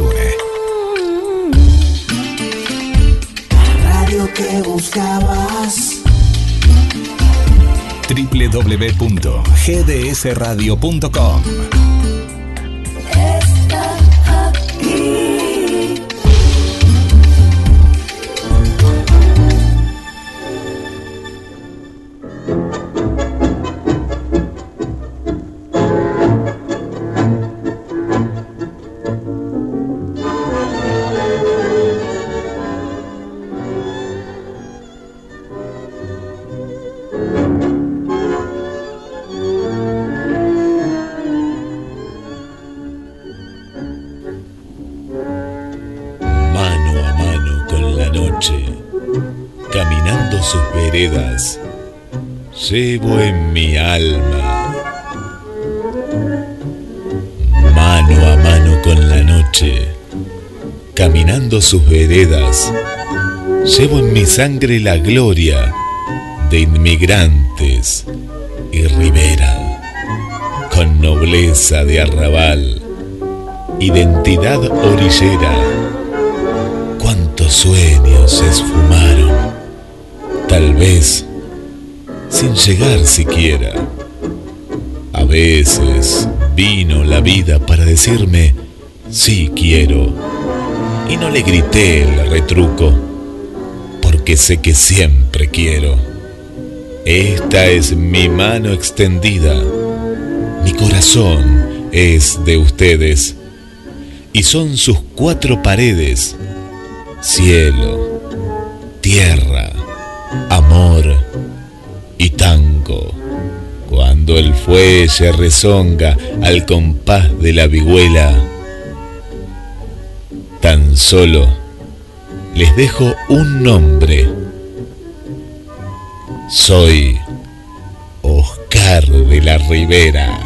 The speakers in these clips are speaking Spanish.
nos une. La radio que buscabas. www.gdsradio.com sus veredas, llevo en mi sangre la gloria de inmigrantes y ribera, con nobleza de arrabal, identidad orillera cuántos sueños se esfumaron, tal vez sin llegar siquiera. A veces vino la vida para decirme, sí quiero, y no le grité el retruco, porque sé que siempre quiero. Esta es mi mano extendida, mi corazón es de ustedes, y son sus cuatro paredes cielo, tierra, amor y tango. Cuando el fuelle rezonga al compás de la vihuela, tan solo les dejo un nombre. Soy Oscar de la Ribera.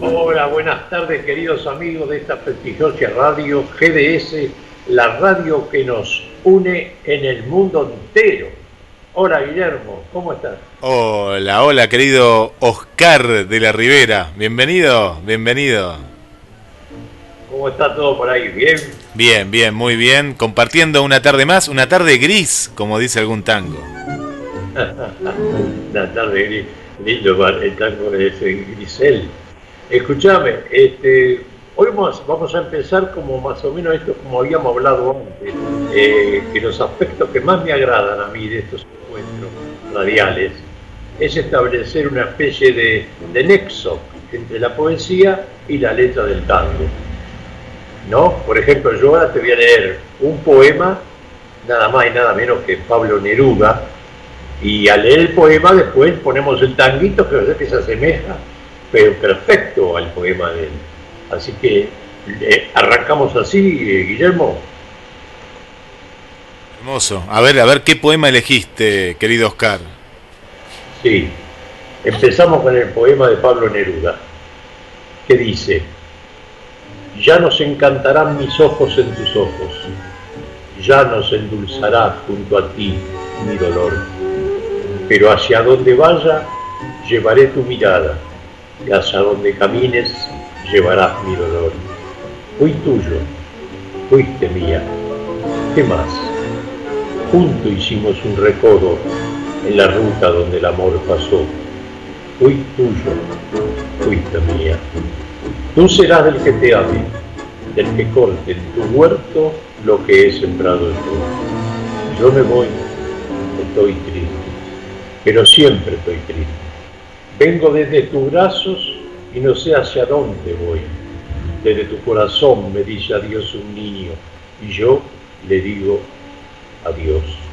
Hola, buenas tardes queridos amigos de esta prestigiosa radio GDS, la radio que nos une en el mundo entero. Hola Guillermo, ¿cómo estás? Hola, hola querido Oscar de la Ribera. Bienvenido, bienvenido. ¿Cómo está todo por ahí? ¿Bien? Bien, bien, muy bien. Compartiendo una tarde más, una tarde gris, como dice algún tango. Una tarde gris, lindo el tango ese Grisel. Escúchame, este, hoy vamos, a empezar como más o menos esto como habíamos hablado antes, eh, que los aspectos que más me agradan a mí de estos encuentros radiales es establecer una especie de, nexo entre la poesía y la letra del tango. ¿No? Por ejemplo, yo ahora te voy a leer un poema, nada más y nada menos que Pablo Neruda, y al leer el poema después ponemos el tanguito que, que se asemeja, pero perfecto al poema de él. Así que eh, arrancamos así, eh, Guillermo. Hermoso. A ver, a ver, ¿qué poema elegiste, querido Oscar? Sí, empezamos con el poema de Pablo Neruda, que dice, ya nos encantarán mis ojos en tus ojos, ya nos endulzará junto a ti mi dolor, pero hacia donde vaya llevaré tu mirada, y hacia donde camines llevarás mi dolor. Fui tuyo, fuiste mía, ¿qué más? Juntos hicimos un recodo en la ruta donde el amor pasó. Fui tuyo, fuiste mía. Tú serás del que te ame, del que corte en tu huerto lo que he sembrado yo. Yo me voy, estoy triste, pero siempre estoy triste. Vengo desde tus brazos y no sé hacia dónde voy. Desde tu corazón me dice adiós un niño y yo le digo adiós.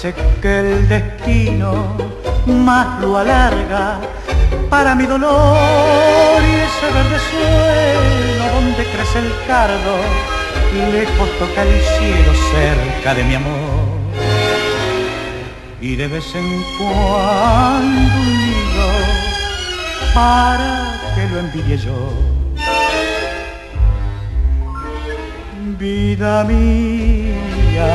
Parece que el destino más lo alarga para mi dolor y ese verde suelo donde crece el cardo, lejos toca el cielo cerca de mi amor. Y de vez en cuando un nido para que lo envidie yo. Vida mía,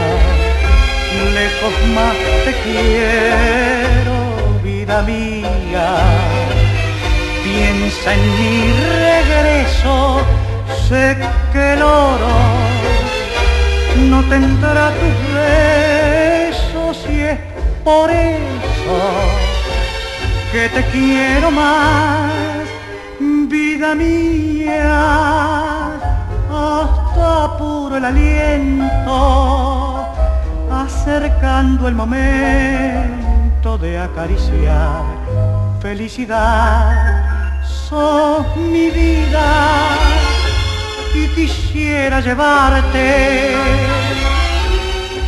lejos más te quiero, vida mía. Piensa en mi regreso, sé que el oro no tendrá tus besos y es por eso que te quiero más, vida mía, hasta puro el aliento, acercando el momento de acariciar felicidad, sos mi vida y quisiera llevarte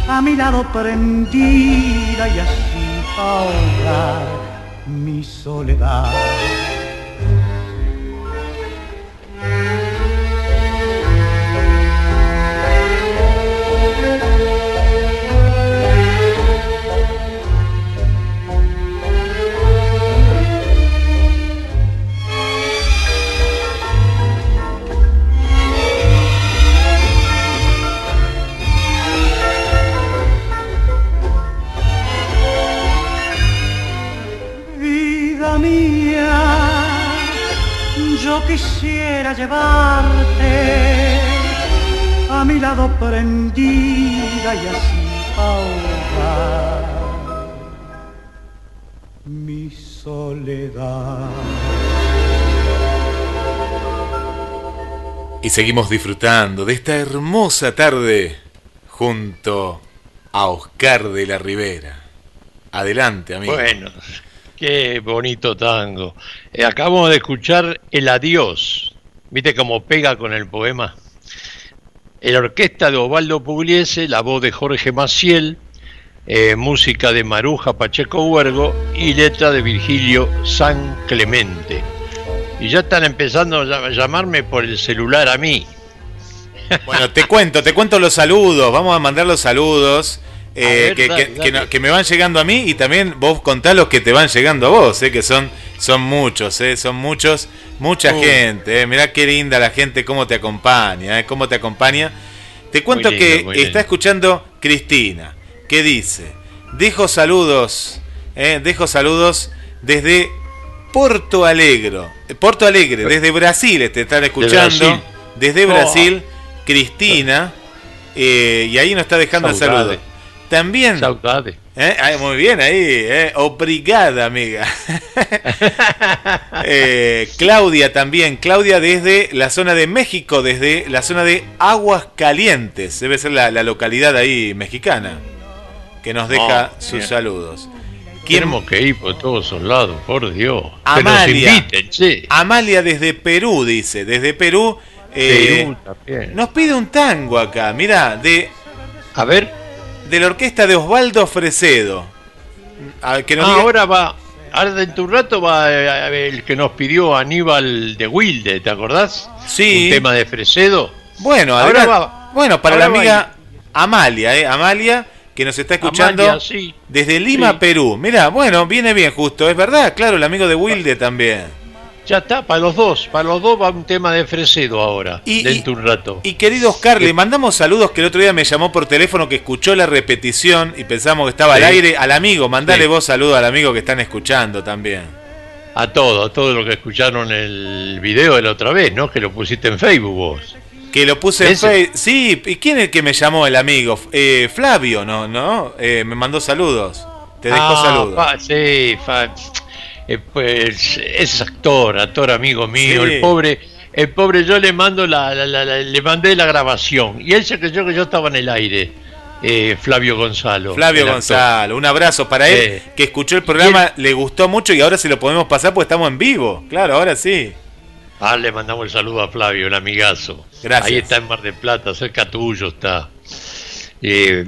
a mi lado prendida y así ahogar mi soledad. Quisiera llevarte a mi lado prendida y así ahogar mi soledad. Y seguimos disfrutando de esta hermosa tarde junto a Oscar de la Ribera. Adelante, amigo. Bueno, Qué bonito tango. Eh, acabamos de escuchar El Adiós. ¿Viste cómo pega con el poema? La orquesta de Osvaldo Pugliese, la voz de Jorge Maciel, eh, música de Maruja Pacheco Huergo y letra de Virgilio San Clemente. Y ya están empezando a llamarme por el celular a mí. Bueno, te cuento, te cuento los saludos. Vamos a mandar los saludos. Eh, que, me van llegando a mí y también vos contás los que te van llegando a vos, eh, que son, son muchos, eh, son muchos, mucha gente. Eh. Mirá qué linda la gente, cómo te acompaña, eh, cómo te acompaña. Te cuento que está escuchando Cristina, que dice, dejo saludos, dejo saludos desde Porto Alegre, Porto Alegre, desde Brasil te están escuchando, desde Brasil, Cristina, y ahí nos está dejando el saludo. También. ¿Eh? muy bien ahí, ¿eh? obrigada amiga. Eh, Claudia también, Claudia desde la zona de México, desde la zona de Aguas Calientes, debe ser la, localidad ahí mexicana, que nos deja oh, sus saludos. Tenemos que ir por todos lados, por Dios. Amalia, Amalia desde Perú, dice, desde Perú. Eh, nos pide un tango acá, mira, de... A ver de la orquesta de Osvaldo Fresedo. que ah, ahora va, ahora de un rato va eh, el que nos pidió Aníbal de Wilde, ¿te acordás? Sí. Un tema de Fresedo. Bueno, ahora va, bueno, para la amiga Amalia, ¿eh? Amalia, que nos está escuchando desde Lima, Perú. Mira, bueno, viene bien justo, es verdad, claro, el amigo de Wilde también. Ya está, para los dos, para los dos va un tema de Fresedo ahora, y, dentro de un rato. Y querido Oscar, le mandamos saludos que el otro día me llamó por teléfono que escuchó la repetición y pensamos que estaba al aire. Al amigo, mandale vos saludos al amigo que están escuchando también. A todos, a todos los que escucharon el video de la otra vez, ¿no? Que lo pusiste en Facebook vos. Que lo puse en Facebook. Sí, ¿y quién es el que me llamó el amigo? Eh, Flavio, ¿no? ¿No? Eh, me mandó saludos. Te dejó ah, saludos. sí, eh, pues es actor, actor amigo mío, el pobre, el pobre yo le mando la, le mandé la grabación y él se creyó que yo estaba en el aire. Eh, Flavio Gonzalo. Flavio Gonzalo, un abrazo para él, que escuchó el programa, le gustó mucho y ahora se lo podemos pasar porque estamos en vivo. Claro, ahora sí. Ah, le mandamos el saludo a Flavio, el amigazo. Gracias. Ahí está en Mar del Plata, cerca tuyo está. Eh,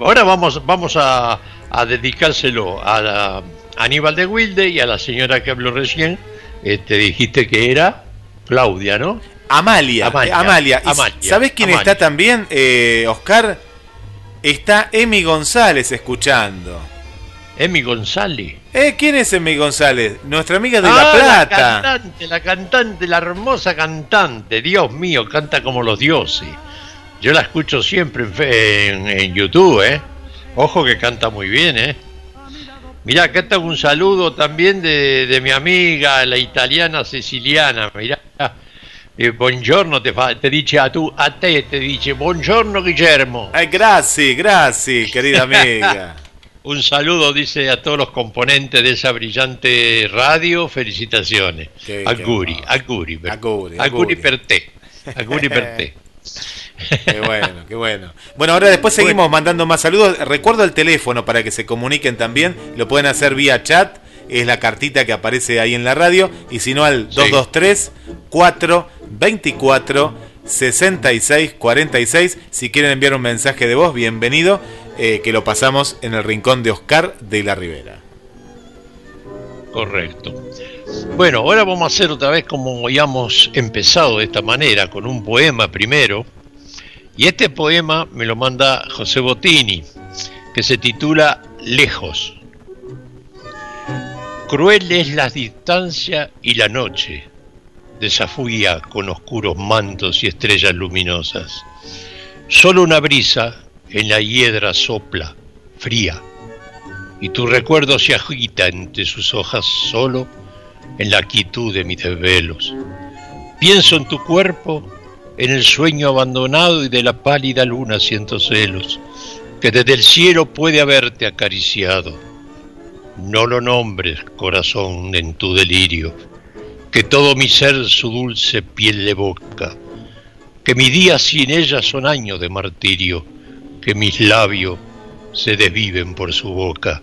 ahora vamos, vamos a, dedicárselo a, Aníbal de Wilde y a la señora que habló recién. te este, dijiste que era Claudia, ¿no? Amalia. Amalia. ¿Sabes quién está también, eh, Oscar? Está Emi González escuchando. Emi González. Eh, ¿Quién es Emi González? Nuestra amiga de La ah, Plata. La cantante, la cantante, la hermosa cantante. Dios mío, canta como los dioses. Yo la escucho siempre en, YouTube, ¿eh? Ojo que canta muy bien, ¿eh? Mirá, acá está un saludo también de, mi amiga, la italiana siciliana. Mirá, eh, buongiorno te, fa, te dice a tu, a te, te dice buongiorno Guillermo. Eh, gracias, gracias, querida amiga. Un saludo, dice, a todos los componentes de esa brillante radio. Felicitaciones. auguri, auguri, auguri, auguri, per te. Auguri per te. Qué bueno, qué bueno. Bueno, ahora después seguimos mandando más saludos. Recuerdo el teléfono para que se comuniquen también. Lo pueden hacer vía chat. Es la cartita que aparece ahí en la radio. Y si no, al 223 424 6646. Si quieren enviar un mensaje de voz, bienvenido. Eh, que lo pasamos en el rincón de Oscar de la Rivera. Correcto. Bueno, ahora vamos a hacer otra vez como habíamos empezado de esta manera, con un poema primero. Y este poema me lo manda José Bottini, que se titula Lejos. Cruel es la distancia y la noche, desafía con oscuros mantos y estrellas luminosas. Solo una brisa en la hiedra sopla, fría, y tu recuerdo se agita entre sus hojas solo en la quietud de mis desvelos. Pienso en tu cuerpo, en el sueño abandonado y de la pálida luna siento celos, que desde el cielo puede haberte acariciado. No lo nombres, corazón, en tu delirio, que todo mi ser su dulce piel le boca, que mi día sin ella son años de martirio que mis labios se desviven por su boca.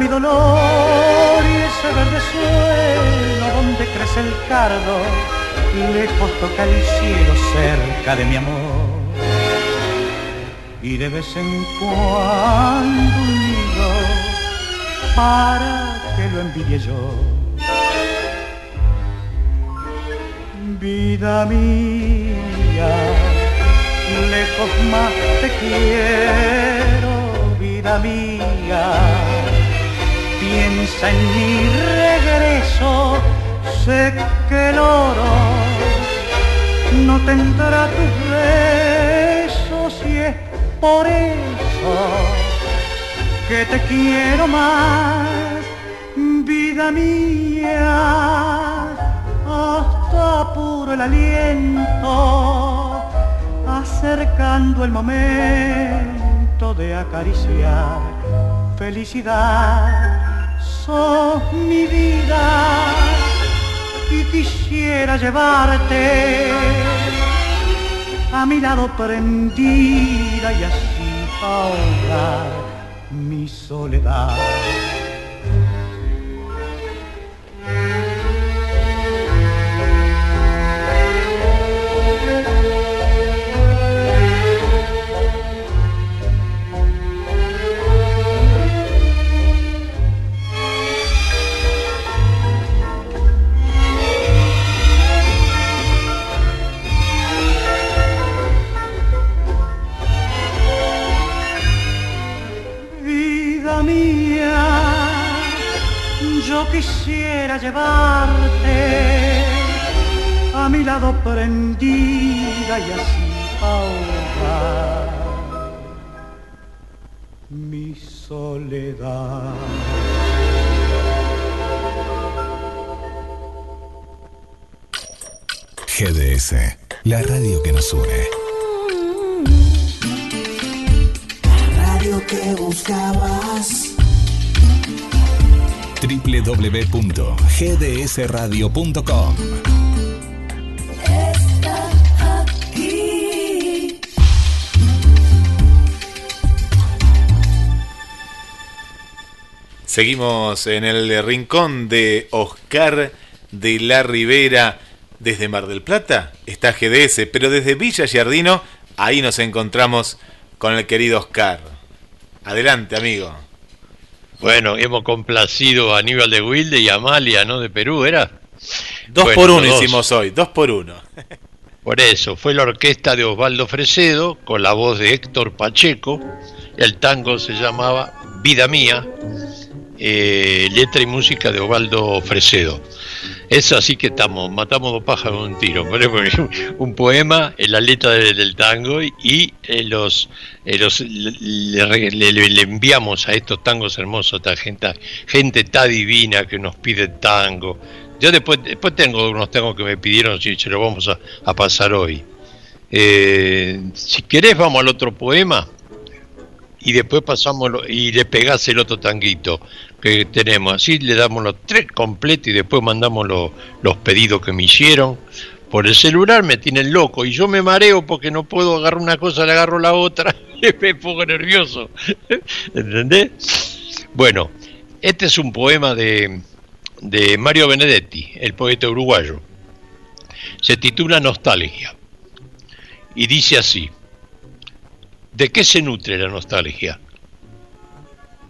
Mi dolor y ese verde suelo donde crece el cardo, lejos toca el cielo cerca de mi amor. Y de vez en cuando unido para que lo envidie yo. Vida mía lejos más te quiero, vida mía. Piensa en mi regreso, sé que el oro no tendrá tus besos y es por eso que te quiero más, vida mía, hasta puro el aliento acercando el momento de acariciar felicidad, sos mi vida y quisiera llevarte a mi lado prendida y así ahogar mi soledad. Quisiera llevarte a mi lado prendida y así ahogar mi soledad. GDS, la radio que nos une. La radio que buscabas www.gdsradio.com Seguimos en el rincón de Oscar de la Ribera. Desde Mar del Plata está GDS, pero desde Villa Giardino, ahí nos encontramos con el querido Oscar. Adelante, amigo. Bueno, hemos complacido a Aníbal de Wilde y Amalia, ¿no? De Perú, ¿era? Dos por uno hicimos hoy, dos por uno. Por eso, fue la orquesta de Osvaldo Fresedo, con la voz de Héctor Pacheco. El tango se llamaba Vida Mía, eh, letra y música de Osvaldo Fresedo. Eso así que estamos, matamos dos pájaros con un tiro. Un poema en la letra del, tango y, eh, los, eh, los le, enviamos a estos tangos hermosos, a gente, gente tan divina que nos pide tango. Yo después, después tengo unos tangos que me pidieron si se lo vamos a, pasar hoy. Eh, si querés vamos al otro poema y después pasamos y le pegás el otro tanguito que tenemos. Así le damos los tres completos y después mandamos los pedidos que me hicieron. Por el celular me tienen loco y yo me mareo porque no puedo agarrar una cosa, le agarro la otra me pongo nervioso. ¿Entendés? Bueno, este es un poema de, de Mario Benedetti, el poeta uruguayo. Se titula Nostalgia y dice así. ¿De qué se nutre la nostalgia?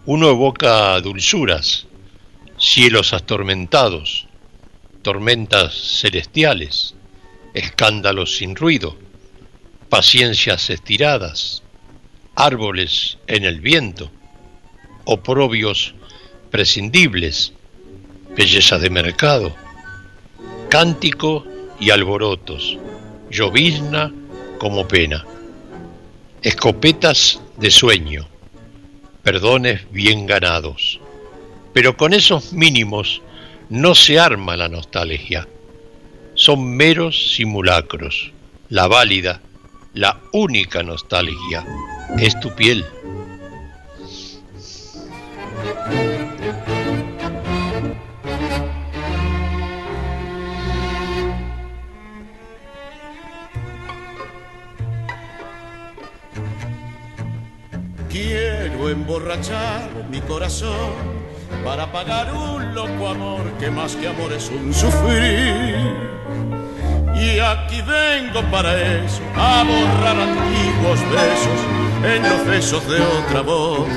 Uno evoca dulzuras, cielos atormentados, tormentas celestiales, escándalos sin ruido, paciencias estiradas, árboles en el viento, oprobios prescindibles, belleza de mercado, cántico y alborotos, llovizna como pena, escopetas de sueño, perdones bien ganados. Pero con esos mínimos no se arma la nostalgia. Son meros simulacros. La válida, la única nostalgia es tu piel. Emborrachar mi corazón para pagar un loco amor que más que amor es un sufrir. Y aquí vengo para eso, a borrar antiguos besos en los besos de otra voz.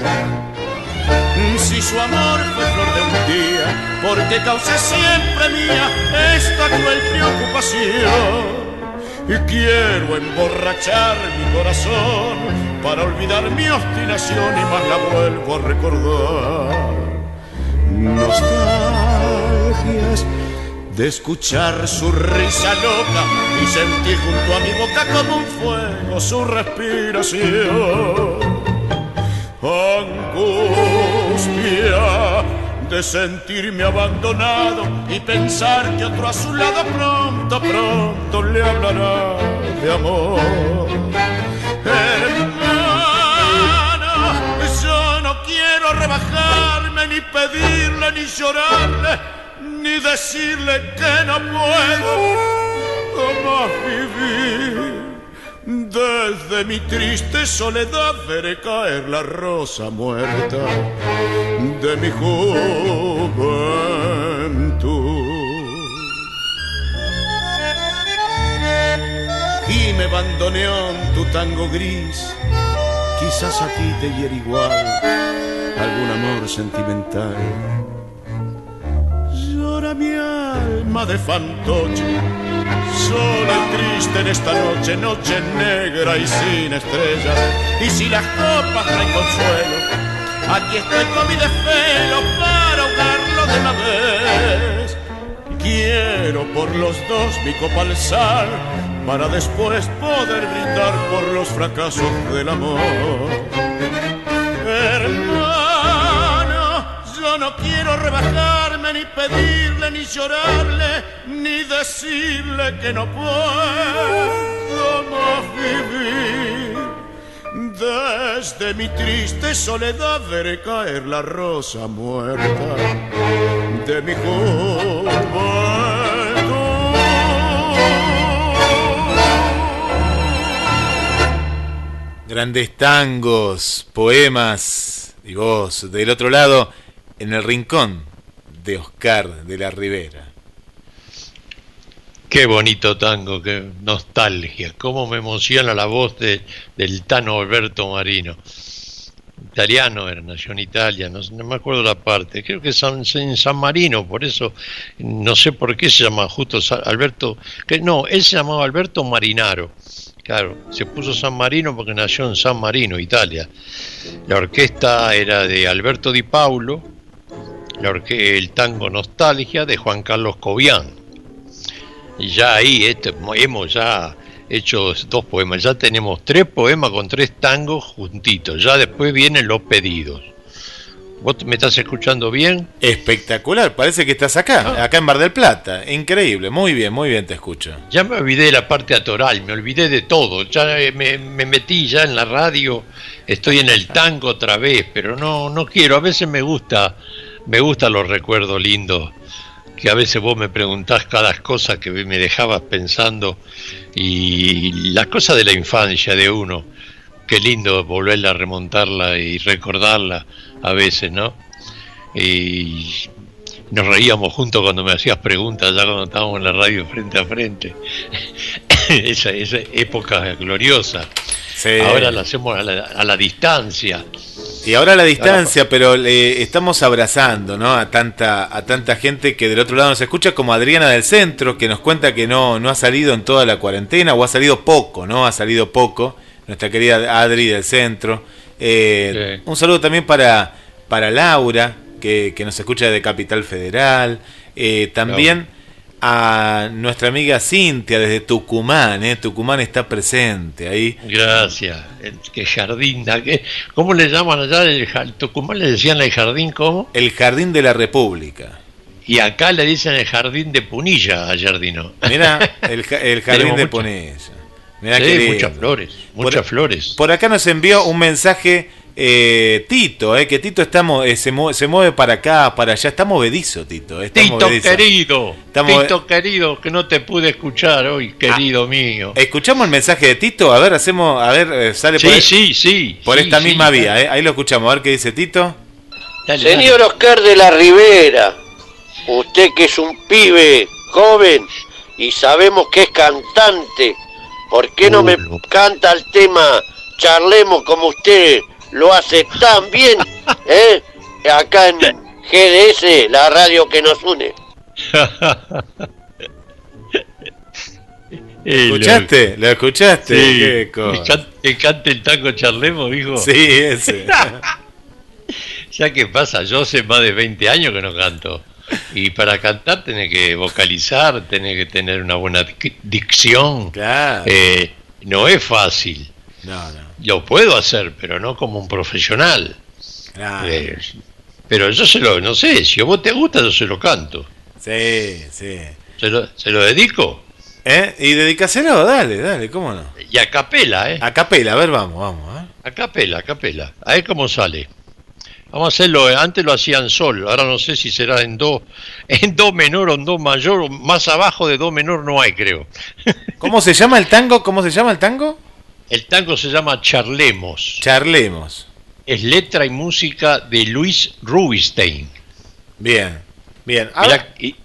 Si su amor fue flor de un día, porque causé siempre mía esta cruel preocupación. Y quiero emborrachar mi corazón para olvidar mi obstinación y más la vuelvo a recordar. Nostalgias de escuchar su risa loca y sentir junto a mi boca como un fuego su respiración. Angustia de sentirme abandonado y pensar que otro a su lado pronto, pronto le hablará de amor. quiero rebajarme, ni pedirle, ni llorarle, ni decirle que no puedo más vivir. Desde mi triste soledad veré caer la rosa muerta de mi juventud. Y me bandoneó tu tango gris Quizás a ti te hiere igual algún amor sentimental. Llora mi alma de fantoche, sola y triste en esta noche, noche negra y sin estrellas. Y si las copas traen consuelo, aquí estoy con mi desvelo para ahogarlo de una vez. Quiero por los dos mi copa alzar para después poder brindar por los fracasos del amor. Hermano, yo no quiero ni pedirle ni llorarle ni decirle que no puedo más vivir. Desde mi triste soledad veré caer la rosa muerta de mi Grandes tangos, poemas y voz del otro lado en el rincón de Oscar de la Ribera. Qué bonito tango, qué nostalgia, cómo me emociona la voz de, del Tano Alberto Marino. Italiano era, nació en Italia, no, me acuerdo la parte, creo que es en San Marino, por eso no sé por qué se llama justo Alberto, que no, él se llamaba Alberto Marinaro, claro, se puso San Marino porque nació en San Marino, Italia. La orquesta era de Alberto Di Paulo, la el tango Nostalgia de Juan Carlos Cobian ya ahí este, hemos ya hecho dos poemas, ya tenemos tres poemas con tres tangos juntitos, ya después vienen los pedidos. ¿Vos me estás escuchando bien? Espectacular, parece que estás acá, ah. acá en Bar del Plata. Increíble, muy bien, muy bien te escucho. Ya me olvidé de la parte atoral, me olvidé de todo. Ya me, me, metí ya en la radio, estoy en el tango otra vez, pero no, no quiero, a veces me gusta, me gustan los recuerdos lindos que a veces vos me preguntás cada cosa que me dejabas pensando y las cosas de la infancia de uno, qué lindo volverla a remontarla y recordarla a veces, ¿no? Y nos reíamos juntos cuando me hacías preguntas, ya cuando estábamos en la radio frente a frente. esa, esa época gloriosa. Ahora la hacemos a la distancia. Y ahora a la distancia, pero le estamos abrazando, ¿no? A tanta, a tanta gente que del otro lado nos escucha, como Adriana del Centro, que nos cuenta que no, no ha salido en toda la cuarentena, o ha salido poco, ¿no? Ha salido poco. Nuestra querida Adri del Centro. Eh, un saludo también para, para Laura, que, que nos escucha de Capital Federal. Eh, también a nuestra amiga Cintia desde Tucumán, ¿eh? Tucumán está presente ahí. Gracias. Qué jardín, ¿qué? ¿cómo le llaman allá? El, Tucumán le decían el jardín, ¿cómo? El jardín de la República. Y acá le dicen el jardín de Punilla a Jardino. Mira, el, jardín de Punilla. muchas flores, muchas flores. Por acá nos envió un mensaje eh, Tito, eh, que Tito estamos, eh, se, mueve, para acá, para allá, está movedizo Tito. Tito querido, Tito querido, que no te pude escuchar hoy, querido ah, mío. Escuchamos el mensaje de Tito, a ver, hacemos, a ver, eh, sale por, sí, sí, por esta misma vía, ahí lo escuchamos, a ver qué dice Tito. Señor Oscar de la Rivera, usted que es un pibe joven y sabemos que es cantante, ¿por qué no me canta el tema Charlemos como usted? Lo hace tan bien, ¿eh? Acá en GDS, la radio que nos une. ¿Escuchaste? ¿Lo escuchaste? Sí. ¿Qué cante el tango charlemos, dijo? Sí, ese. ya que pasa, yo hace más de 20 años que no canto. Y para cantar tenés que vocalizar, tenés que tener una buena dicción. Claro. Eh, no es fácil. No, no. Lo puedo hacer, pero no como un profesional. Eh, pero yo se lo, no sé, si a vos te gusta, yo se lo canto. Sí, sí. ¿Se lo, se lo dedico? ¿Eh? Y dedicáselo, dale, dale, ¿cómo no? Y a capela, ¿eh? A capela, a ver, vamos, vamos. ¿eh? A capela, a capela. A ver cómo sale. Vamos a hacerlo, eh, antes lo hacían sol, ahora no sé si será en do, en do menor o en do mayor, más abajo de do menor no hay, creo. ¿Cómo se llama el tango? ¿Cómo se llama el tango? El tango se llama Charlemos. Charlemos. Es letra y música de Luis Rubinstein. Bien, bien. dice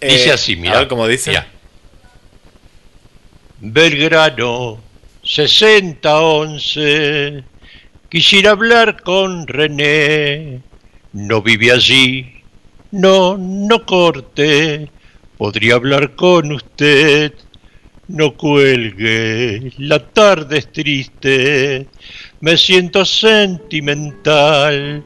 eh, así, mira. A ver cómo dice. Belgrano 6011. Quisiera hablar con René. No vive allí. No, no corte. Podría hablar con usted no cuelgue, la tarde es triste, me siento sentimental.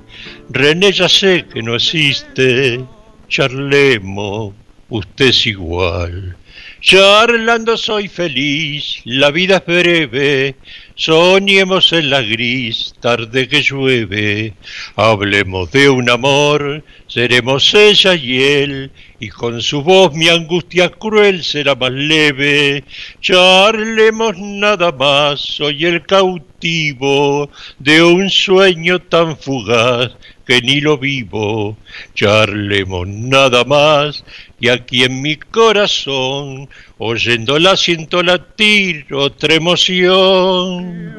René ya sé que no existe, charlemos, usted es igual. Charlando soy feliz, la vida es breve, soñemos en la gris tarde que llueve, hablemos de un amor, seremos ella y él, y con su voz mi angustia cruel será más leve. Charlemos nada más, soy el cautivo de un sueño tan fugaz que ni lo vivo. Charlemos nada más, y aquí en mi corazón, oyéndola siento latir otra emoción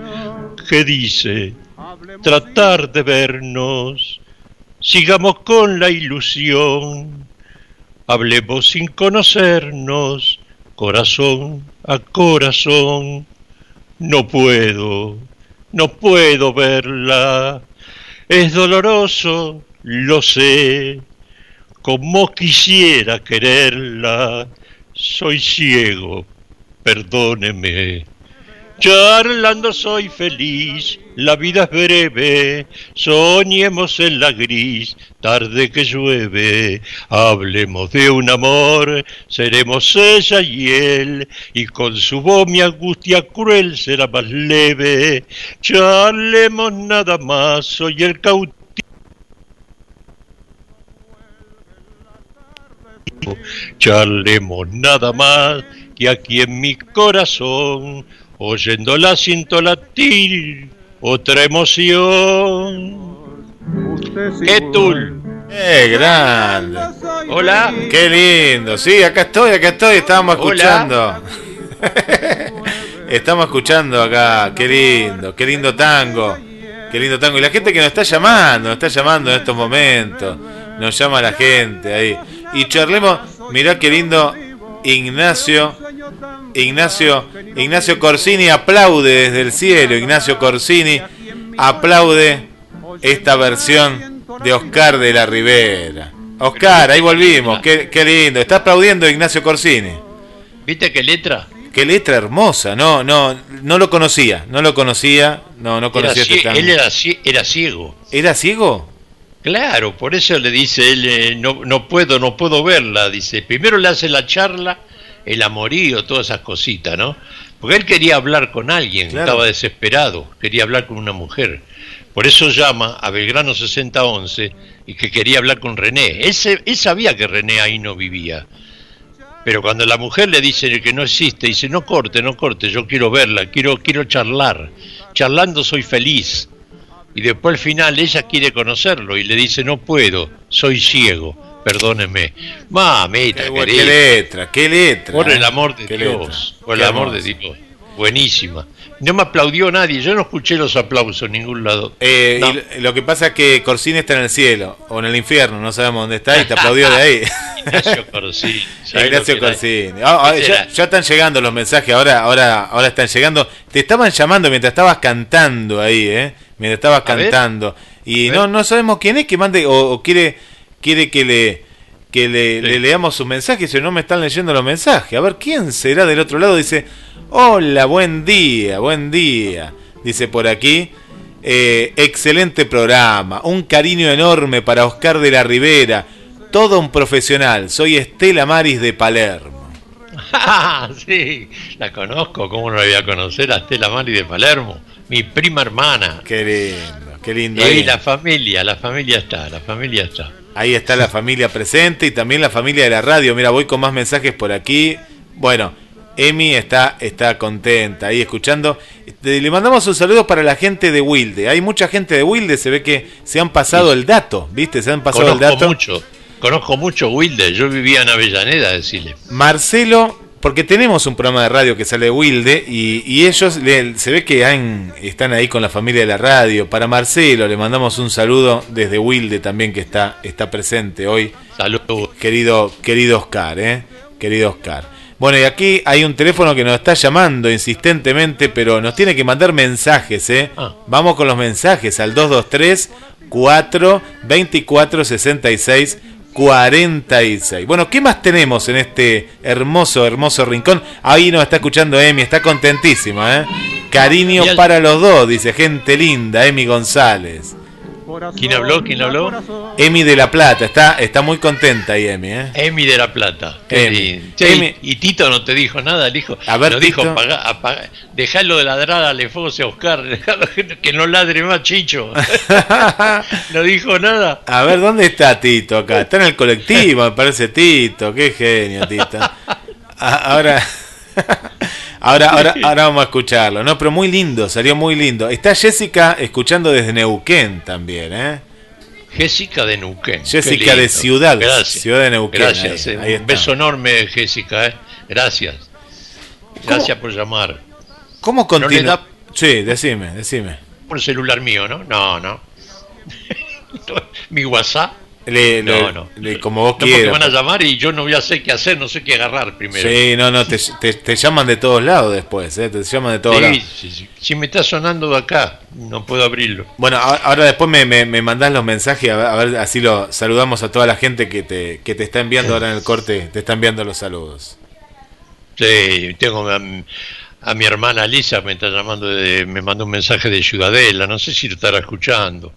que dice tratar de vernos, sigamos con la ilusión, hablemos sin conocernos, corazón a corazón, no puedo, no puedo verla, es doloroso, lo sé, como quisiera quererla, soy ciego, perdóneme. Charlando soy feliz, la vida es breve, soñemos en la gris, tarde que llueve, hablemos de un amor, seremos ella y él, y con su voz mi angustia cruel será más leve. Charlemos nada más, soy el cautivo charlemos nada más que aquí en mi corazón, oyéndola siento latir otra emoción. ¡Qué tul! ¡Qué grande! Hola. ¡Qué lindo! Sí, acá estoy, acá estoy, estábamos escuchando. Estamos escuchando acá, qué lindo, qué lindo tango, qué lindo tango. Y la gente que nos está llamando, nos está llamando en estos momentos, nos llama la gente ahí. Y charlemos, mirá qué lindo Ignacio, Ignacio, Ignacio Corsini aplaude desde el cielo, Ignacio Corsini aplaude esta versión de Oscar de la Ribera. Oscar, ahí volvimos, qué, qué lindo, está aplaudiendo Ignacio Corsini. ¿Viste qué letra? Qué letra hermosa, no, no, no lo conocía, no lo conocía, no, no conocía este Él era, era ciego. ¿Era ciego? Claro, por eso le dice él, eh, no, no puedo, no puedo verla, dice. Primero le hace la charla, el amorío, todas esas cositas, ¿no? Porque él quería hablar con alguien, estaba desesperado, quería hablar con una mujer. Por eso llama a Belgrano 6011 y que quería hablar con René. Él, él sabía que René ahí no vivía. Pero cuando la mujer le dice que no existe, dice, no corte, no corte, yo quiero verla, quiero, quiero charlar. Charlando soy feliz y después al final ella quiere conocerlo y le dice no puedo, soy ciego, perdóneme. Mamita, qué, qué letra, qué letra. Por el amor de Dios, por el amor de Dios. Buenísima. No me aplaudió nadie, yo no escuché los aplausos en ningún lado. Eh, lo que pasa es que Corsini está en el cielo o en el infierno, no sabemos dónde está y te aplaudió de ahí. Ignacio Corsini. Ignacio Corsini. Ah, ah, ya, ya, están llegando los mensajes, ahora, ahora, ahora están llegando. Te estaban llamando mientras estabas cantando ahí, ¿eh? Mientras estabas cantando. Y no, no sabemos quién es que mande o, quiere, quiere que le que le, leamos su mensaje, si no me están leyendo los mensajes. A ver, ¿quién será del otro lado? Dice, hola, buen día, buen día. Dice por aquí, eh, excelente programa, un cariño enorme para Oscar de la Ribera, todo un profesional. Soy Estela Maris de Palermo. sí, la conozco, ¿cómo no la voy a conocer a Estela Maris de Palermo? mi prima hermana. Qué lindo, qué lindo. Y ahí la familia, la familia está, la familia está. Ahí está la familia presente y también la familia de la radio. Mira, voy con más mensajes por aquí. Bueno, Emi está, está contenta ahí escuchando. Le mandamos un saludo para la gente de Wilde. Hay mucha gente de Wilde, se ve que se han pasado el dato, ¿viste? Se han pasado el dato. mucho, conozco mucho Wilde. Yo vivía en Avellaneda, decirle. Marcelo porque tenemos un programa de radio que sale de Wilde y, ellos se ve que están ahí con la familia de la radio. Para Marcelo le mandamos un saludo desde Wilde también que está, está presente hoy. Saludos. Querido, querido Oscar, ¿eh? Querido Oscar. Bueno, y aquí hay un teléfono que nos está llamando insistentemente, pero nos tiene que mandar mensajes, ¿eh? Ah. Vamos con los mensajes al 223 4 24 66 46. Bueno, ¿qué más tenemos en este hermoso, hermoso rincón? Ahí nos está escuchando Emi, está contentísima, ¿eh? Cariño para los dos, dice gente linda, Emi González. ¿Quién habló? ¿Quién habló? Emi de la Plata, está, está muy contenta ahí Emi, ¿eh? Emi de la Plata. Emi. y Tito no te dijo nada, dijo, a ver, no dijo, apaga, dejalo de ladrar a Alfonso a Oscar, que no ladre más Chicho. no dijo nada. A ver, ¿dónde está Tito acá? Está en el colectivo, me parece Tito, qué genio Tito. Ahora... Ahora, ahora, ahora vamos a escucharlo, ¿no? Pero muy lindo, salió muy lindo. Está Jessica escuchando desde Neuquén también, ¿eh? Jessica de Neuquén. Jessica de Ciudad. Gracias. Ciudad de Neuquén. Gracias. Eh. Un beso enorme, Jessica. ¿eh? Gracias. Gracias por llamar. ¿Cómo continúa? Sí, decime, decime. Por celular mío, ¿no? No, no. Mi WhatsApp le, no, no. como vos no quieras. van a llamar y yo no voy a saber qué hacer, no sé qué agarrar primero. Sí, no, no, te, te, llaman de todos lados después, ¿eh? te llaman de todos lados. Sí, sí. Si me está sonando de acá, no puedo abrirlo. Bueno, ahora después me, me, me mandás los mensajes, a ver, así lo saludamos a toda la gente que te, que te está enviando ahora en el corte, te está enviando los saludos. Sí, tengo a, a mi hermana Lisa, me está llamando, de, me mandó un mensaje de Ciudadela, no sé si lo estará escuchando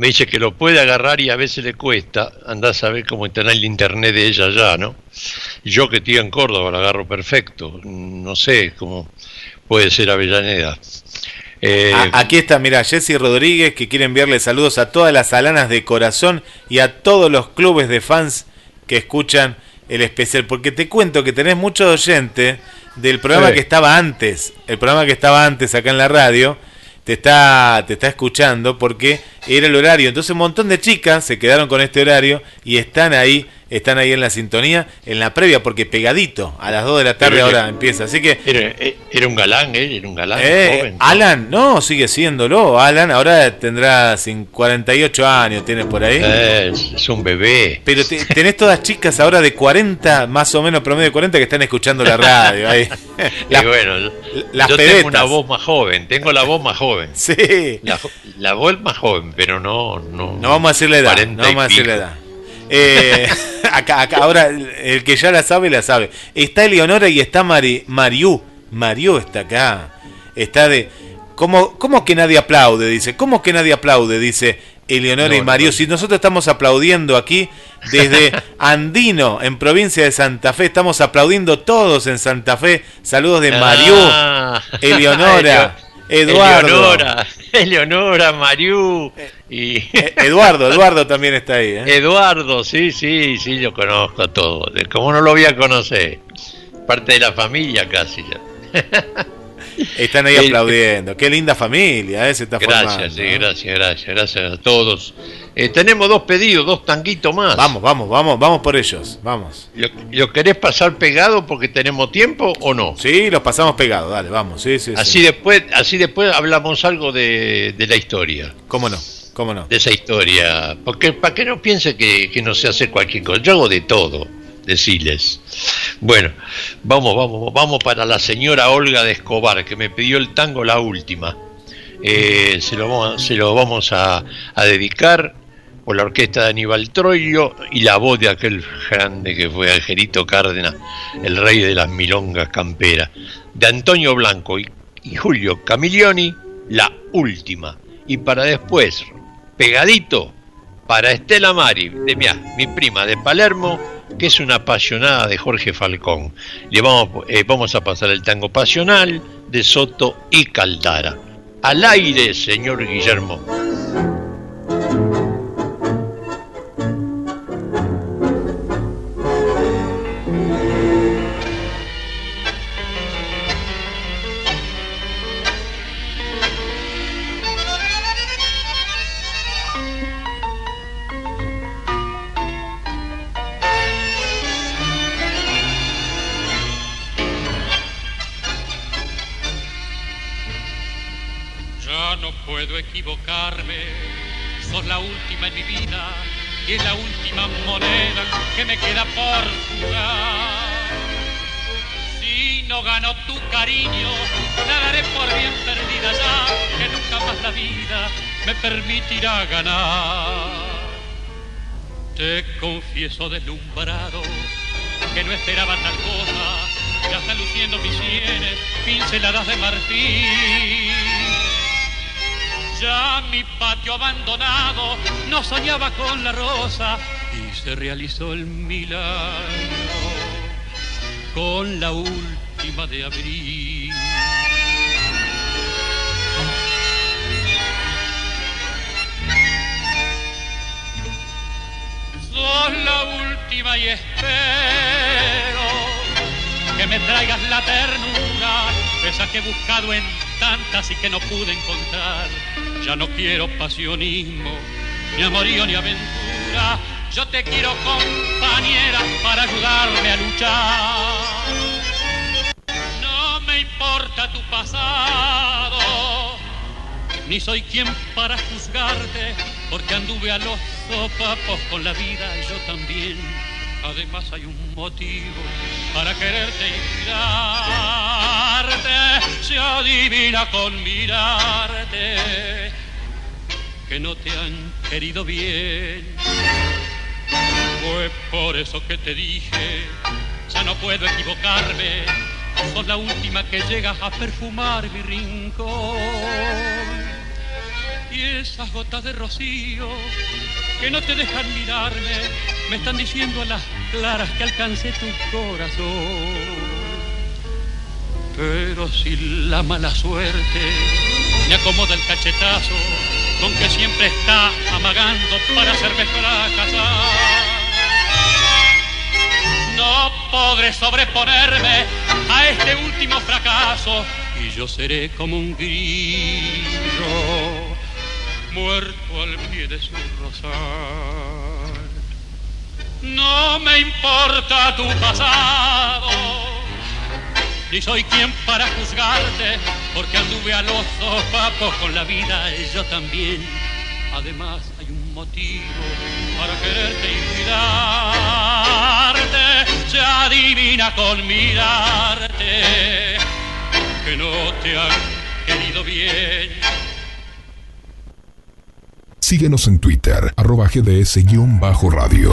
me dice que lo puede agarrar y a veces le cuesta, andás a ver cómo está el internet de ella ya, ¿no? Yo que estoy en Córdoba lo agarro perfecto, no sé cómo puede ser Avellaneda. Eh, aquí está, mira, Jesse Rodríguez que quiere enviarle saludos a todas las alanas de corazón y a todos los clubes de fans que escuchan el especial, porque te cuento que tenés mucho oyente del programa que estaba antes, el programa que estaba antes acá en la radio, te está, te está escuchando porque era el horario. Entonces un montón de chicas se quedaron con este horario y están ahí están ahí en la sintonía, en la previa, porque pegadito, a las 2 de la tarde ahora empieza. Así que. Era, era un galán, ¿eh? Era un galán. Eh, joven, Alan, no, sigue siéndolo. Alan ahora tendrá 48 años, tienes por ahí. es un bebé. Pero tenés todas chicas ahora de 40, más o menos promedio de 40, que están escuchando la radio. Ahí. y bueno, yo tengo una voz más joven, tengo la voz más joven. Sí. La, voz más joven, pero no. No, no vamos a decir la edad. No vamos a decir la edad. Eh, acá, acá, ahora, el que ya la sabe, la sabe. Está Eleonora y está Mari, Mariú. Mariú está acá. Está de. ¿Cómo, ¿Cómo que nadie aplaude? Dice. ¿Cómo que nadie aplaude? Dice Eleonora y Mariú. Si nosotros estamos aplaudiendo aquí desde Andino, en provincia de Santa Fe, estamos aplaudiendo todos en Santa Fe. Saludos de Mariú, ah. Eleonora. Eduardo. Eleonora, Eleonora, Mariú y eh, Eduardo, Eduardo también está ahí. ¿eh? Eduardo, sí, sí, sí, yo conozco a todos. ¿Cómo no lo voy a conocer? Parte de la familia casi ya. Están ahí aplaudiendo. Qué linda familia, ¿eh? Se está gracias, sí, gracias, gracias, gracias a todos. Eh, tenemos dos pedidos, dos tanguitos más. Vamos, vamos, vamos, vamos por ellos, vamos. ¿Lo, querés pasar pegado porque tenemos tiempo o no? Sí, los pasamos pegados, dale, vamos, sí, sí. Así después, así después hablamos algo de, la historia. ¿Cómo no? ¿Cómo no? De esa historia. Porque para que no piense que, no se hace cualquier cosa. Yo hago de todo decirles. Bueno, vamos, vamos, vamos para la señora Olga de Escobar, que me pidió el tango la última. Eh, se, lo se lo vamos a, dedicar por la orquesta de Aníbal Troilo y la voz de aquel grande que fue Angelito Cárdenas, el rey de las milongas camperas, de Antonio Blanco y, y Julio Camilioni, la última. Y para después, pegadito, para Estela Mari, de mi, mi prima de Palermo, que es una apasionada de Jorge Falcón. Le vamos, eh, vamos a pasar el tango pasional de Soto y Caldara. Al aire, señor Guillermo. Con la rosa y se realizó el milagro con la última de abril. Sos la última y espero que me traigas la ternura, esa que he buscado en tantas y que no pude encontrar. Ya no quiero pasionismo, ni amorío ni aventura. Yo te quiero compañera para ayudarme a luchar. No me importa tu pasado, ni soy quien para juzgarte, porque anduve a los sopapos con la vida y yo también. Además hay un motivo para quererte y mirarte, se adivina con mirarte que no te han querido bien. Fue por eso que te dije, ya no puedo equivocarme, sos la última que llega a perfumar mi rincón. Y esas gotas de rocío que no te dejan mirarme, me están diciendo a las claras que alcancé tu corazón. Pero si la mala suerte me acomoda el cachetazo, con que siempre está amagando para hacerme fracasar. No podré sobreponerme a este último fracaso y yo seré como un grillo muerto al pie de su rosal. No me importa tu pasado, ni soy quien para juzgarte, porque anduve a los sopapos con la vida y yo también. Además hay un motivo para quererte y cuidarte, se adivina con mirarte, que no te han querido bien Síguenos en Twitter, arroba gds-radio.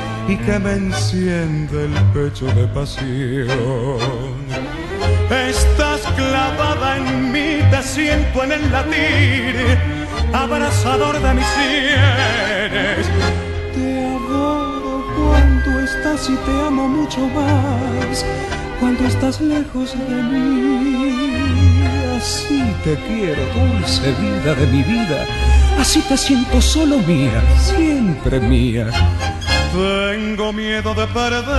y que me enciende el pecho de pasión. Estás clavada en mí, te siento en el latir, abrazador de mis sienes. Te adoro cuando estás y te amo mucho más, cuando estás lejos de mí. Así te quiero, dulce vida de mi vida, así te siento solo mía, siempre mía tengo miedo de perderte,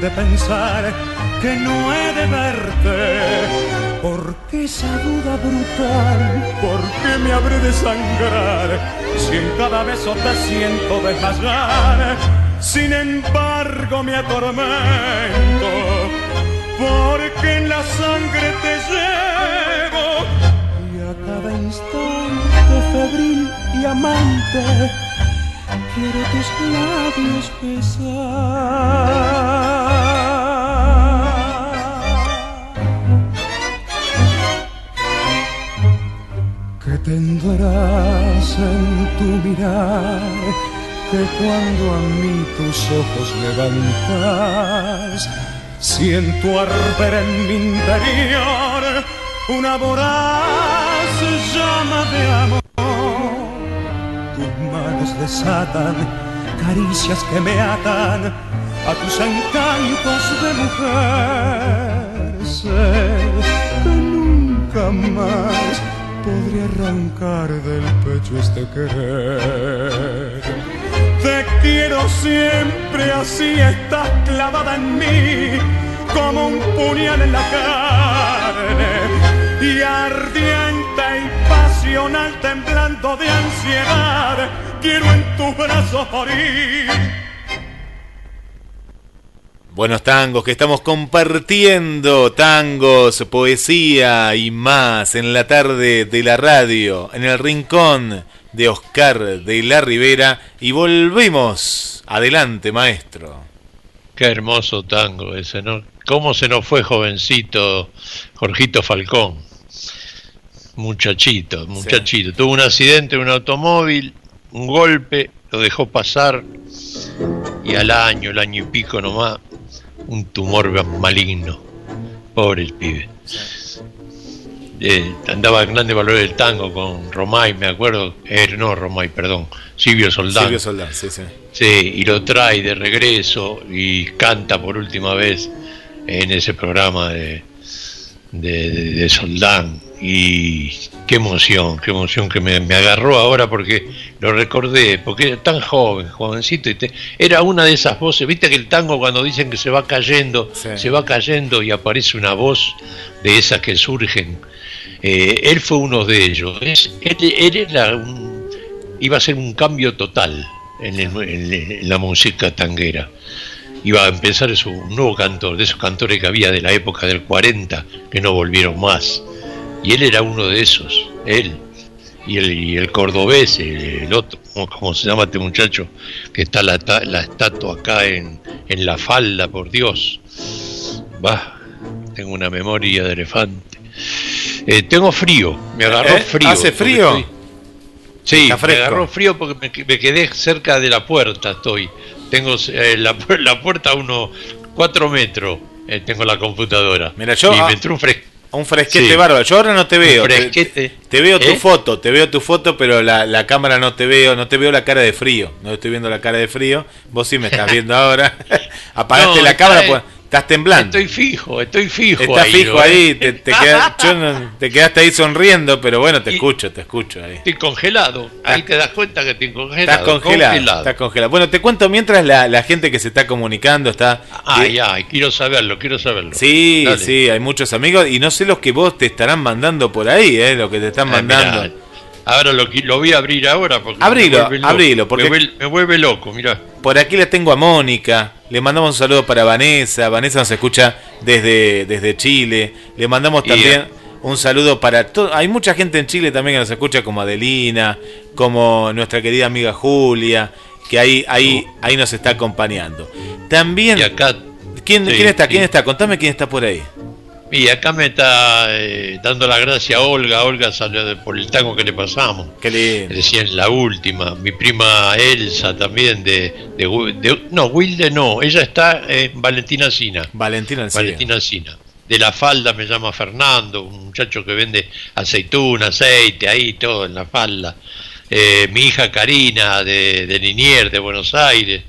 de pensar que no he de verte. Porque esa duda brutal, ¿por qué me habré de sangrar? Si en cada beso te siento desmayar, sin embargo me atormento, porque en la sangre te llevo y a cada instante febril y amante quiero tus labios besar. ¿Qué tendrás en tu mirar? Que cuando a mí tus ojos levantas, siento arder en mi interior una voraz llama de amor desatan caricias que me atan a tus encantos de mujer. Sé que nunca más podría arrancar del pecho este querer. Te quiero siempre así, estás clavada en mí como un puñal en la carne y ardiente y pasional de ansiedad, quiero en tus brazos morir. Buenos tangos que estamos compartiendo, tangos, poesía y más en la tarde de la radio, en el rincón de Oscar de la Ribera y volvemos. Adelante, maestro. Qué hermoso tango ese, ¿no? ¿Cómo se nos fue jovencito Jorgito Falcón? Muchachito, muchachito. Tuvo un accidente en un automóvil, un golpe, lo dejó pasar y al año, el año y pico nomás, un tumor maligno. Pobre el pibe. Eh, andaba en grande valor del tango con Romay, me acuerdo. Eh, no, Romay, perdón. Silvio Soldán. Silvio Soldán, sí, sí. Sí, y lo trae de regreso y canta por última vez en ese programa de, de, de Soldán. Y qué emoción, qué emoción que me, agarró ahora porque lo recordé, porque era tan joven, jovencito, y era una de esas voces, viste que el tango cuando dicen que se va cayendo, se va cayendo y aparece una voz de esas que surgen. Eh, él fue uno de ellos, él, era iba a ser un cambio total en, la música tanguera iba a empezar su nuevo cantor, de esos cantores que había de la época del 40, que no volvieron más. Y él era uno de esos, él. Y el, y el cordobés, el, otro, ¿cómo se llama este muchacho? Que está la, la estatua acá en, en la falda, por Dios. Va, tengo una memoria de elefante. Eh, tengo frío, me agarró ¿Eh? frío. ¿Hace frío? sí, me agarró frío porque me, quedé cerca de la puerta, estoy. Tengo eh, la, la, puerta a unos 4 metros, tengo la computadora. Mira, yo... Y me entró un fresco un fresquete bárbaro. Yo ahora no te veo. Te, veo tu ¿Eh? foto, te veo tu foto, pero la, la, cámara no te veo, no te veo la cara de frío. No estoy viendo la cara de frío. Vos sí me estás viendo ahora. Apagaste la cámara, pues Estás temblando. Estoy fijo, estoy fijo. Estás fijo ahí, te, te, te, quedaste ahí sonriendo, pero bueno, te escucho, te escucho ahí. Estoy congelado, ahí te das cuenta que estoy congelado. Estás congelado, Estás congelado. Bueno, te cuento mientras la, la, gente que se está comunicando está... Ay, ay, quiero saberlo, quiero saberlo. Sí, sí, hay muchos amigos y no sé los que vos te estarán mandando por ahí, eh, lo que te están mandando. Ahora lo, lo voy a abrir ahora porque abrilo, abrilo, porque me vuelve, loco, mira. Por aquí le tengo a Mónica, le mandamos un saludo para Vanessa, Vanessa nos escucha desde, desde Chile, le mandamos también un saludo para todo, hay mucha gente en Chile también que nos escucha como Adelina, como nuestra querida amiga Julia, que ahí ahí uh. ahí nos está acompañando. También acá ¿Quién, ¿quién está? ¿Quién está? Contame quién está por ahí. Y acá me está eh, dando la gracia Olga, Olga salió por el tango que le pasamos. Qué lindo. Decían la última, mi prima Elsa también de, de, no, Wilde no, ella está en Valentina Sina. Valentina Sina. Valentina Sina. De la falda me llama Fernando, un muchacho que vende aceituna, aceite, ahí todo en la falda. Eh, mi hija Karina de, de Liniers, de Buenos Aires.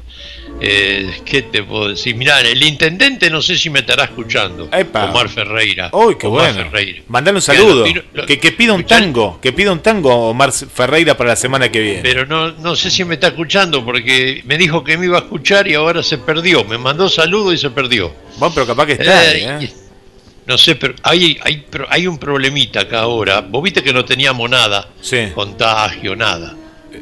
Eh, ¿Qué te puedo decir? Mirá, el intendente no sé si me estará escuchando. Omar Ferreira. Uy, qué bueno. Mandale un saludo. que, que, pida un tango. Que pida un tango Omar Ferreira para la semana que viene. Pero no, no sé si me está escuchando porque me dijo que me iba a escuchar y ahora se perdió. Me mandó saludo y se perdió. Bueno, pero capaz que está. Eh, ¿eh? No sé, pero hay, hay, hay un problemita acá ahora. Vos viste que no teníamos nada. Contagio, nada.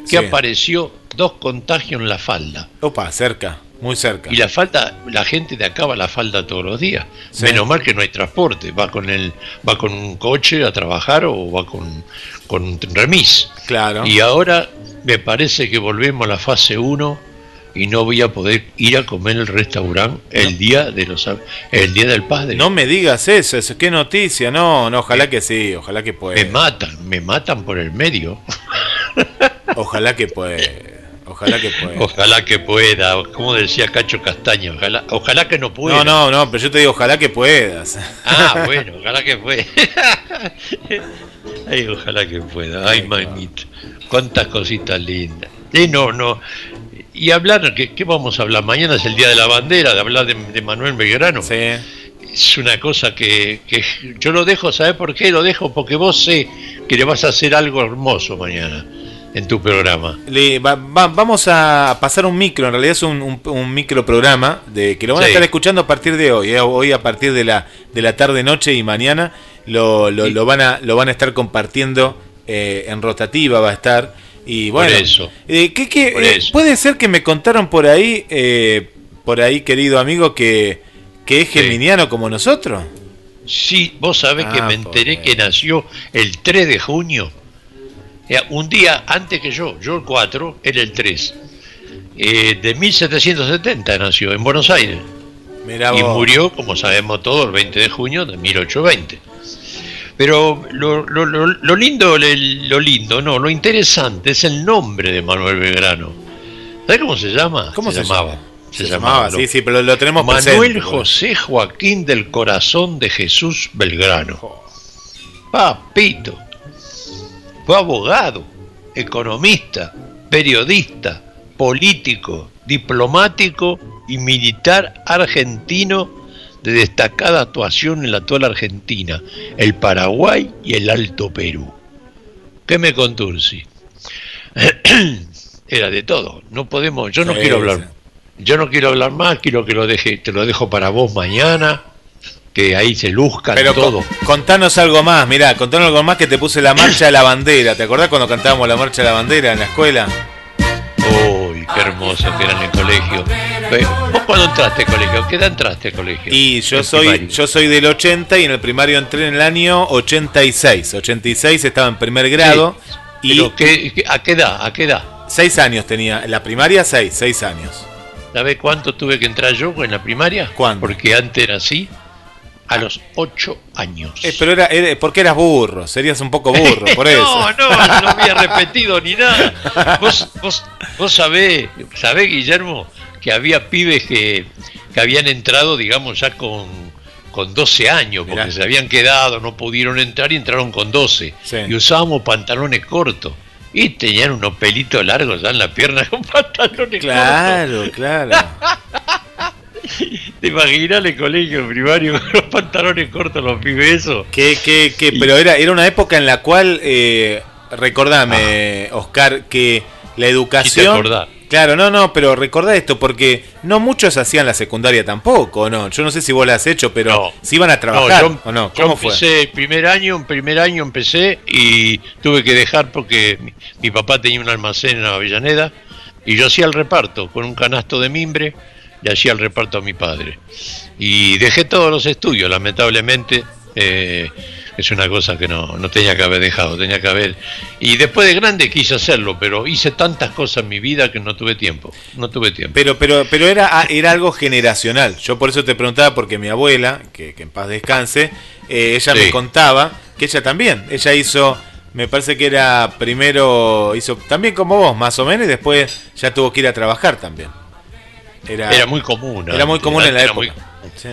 ¿Qué apareció? Dos contagios en la falda. Opa, cerca, muy cerca. Y la falda, la gente de acá va a la falda todos los días. Menos mal que no hay transporte, va con el, va con un coche a trabajar o va con, con un remis. Claro. Y ahora me parece que volvemos a la fase 1 y no voy a poder ir a comer el restaurante el día de los el día del padre. No me digas eso, eso qué noticia, no, no, ojalá que sí, ojalá que pueda. Me matan, me matan por el medio. Ojalá que pueda. Ojalá que pueda. Ojalá que pueda, como decía Cacho Castaño, ojalá, ojalá que no pueda. No, no, no, pero yo te digo, ojalá que puedas. Ah, bueno, ojalá que pueda. Ay, ojalá que pueda. Ay, mamita, cuántas cositas lindas. Eh, no, no. Y hablar, ¿qué, ¿qué, vamos a hablar? Mañana es el Día de la Bandera, de hablar de, Manuel Belgrano. Sí. Es una cosa que, que yo lo dejo, ¿sabes por qué? Lo dejo porque vos sé que le vas a hacer algo hermoso mañana en tu programa. Le, vamos a pasar un micro, en realidad es un, un, micro programa de, que lo van a estar escuchando a partir de hoy, eh, hoy a partir de la, de la tarde, noche y mañana lo, lo, van a, lo van a estar compartiendo eh, en rotativa va a estar. Y bueno, Por eso. eh, ¿qué- qué, Por eh, eso. puede ser que me contaron por ahí, eh, por ahí, querido amigo, que, que es geminiano como nosotros. Sí, vos sabés que Ah, me enteré que nació el 3 de junio. Eh, Un día antes que yo, yo el 4, era el 3. Eh, de 1770 nació en Buenos Aires. Y murió, como sabemos todos, el 20 de junio de 1820. Pero lo, lo- lo- lo lindo, lo lindo, no, lo interesante es el nombre de Manuel Belgrano. ¿Sabes cómo se llama? ¿Cómo se llamaba? llama? Se, Se llamaba, sí, sí, pero lo tenemos Manuel presente, José Joaquín del Corazón de Jesús Belgrano. Papito. Fue abogado, economista, periodista, político, diplomático y militar argentino de destacada actuación en la actual Argentina, el Paraguay y el Alto Perú. ¿Qué me contursi? Era de todo. No podemos, yo no Sí, quiero hablar. Yo no quiero hablar más, quiero que lo deje, te lo dejo para vos mañana, que ahí se luzcan Pero todo. con- contanos algo más, mirá, contanos algo más que te puse la marcha de la bandera. ¿Te acordás cuando cantábamos la marcha de la bandera en la escuela? Uy, qué hermoso que era en el colegio. ¿Vos cuando entraste al colegio? ¿Qué edad entraste al colegio? Y yo soy, primario. yo soy del 80 y en el primario entré en el año 86. 86 estaba en primer grado y Pero, ¿qué- ¿A qué edad? ¿A qué edad? seis años tenía. En la primaria seis, seis años. ¿Sabés cuánto tuve que entrar yo en la primaria? ¿Cuándo? Porque antes era así, a los ocho años. Eh, pero era, era porque eras burro, serías un poco burro, por eso. No, no, no había repetido ni nada. Vos, vos, vos sabés, sabés, Guillermo, que había pibes que, que habían entrado, digamos, ya con, con 12 años, porque Mirá. se habían quedado, no pudieron entrar y entraron con 12. Sí. Y usábamos pantalones cortos. Y tenían unos pelitos largos ya en la pierna con pantalones Claro, claro. cortos. ¿Te imaginas el colegio primario con los pantalones cortos, los pibes esos? Que, que, que, pero era, era una época en la cual, eh, recordame, Oscar, que la educación... Claro, no, no, pero recordá esto, porque no muchos hacían la secundaria tampoco, ¿no? Yo no sé si vos la has hecho, pero No. si iban a trabajar yo, o no. yo ¿Cómo fue? empecé el primer año, en primer año empecé y tuve que dejar porque mi, mi papá tenía un almacén en Avellaneda y yo hacía el reparto con un canasto de mimbre, le hacía el reparto a mi padre. Y dejé todos los estudios, lamentablemente. eh, es una cosa que no, no tenía que haber dejado, tenía que haber... Y después de grande quise hacerlo, pero hice tantas cosas en mi vida que no tuve tiempo, no tuve tiempo. Pero, pero, pero era, ah, era algo generacional. Yo por eso te preguntaba, porque mi abuela, que, que en paz descanse, eh, ella Sí. me contaba que ella también, ella hizo, me parece que era primero, hizo también como vos, más o menos, y después ya tuvo que ir a trabajar también. Era, Era muy común. Era muy común en la era época. muy- Sí.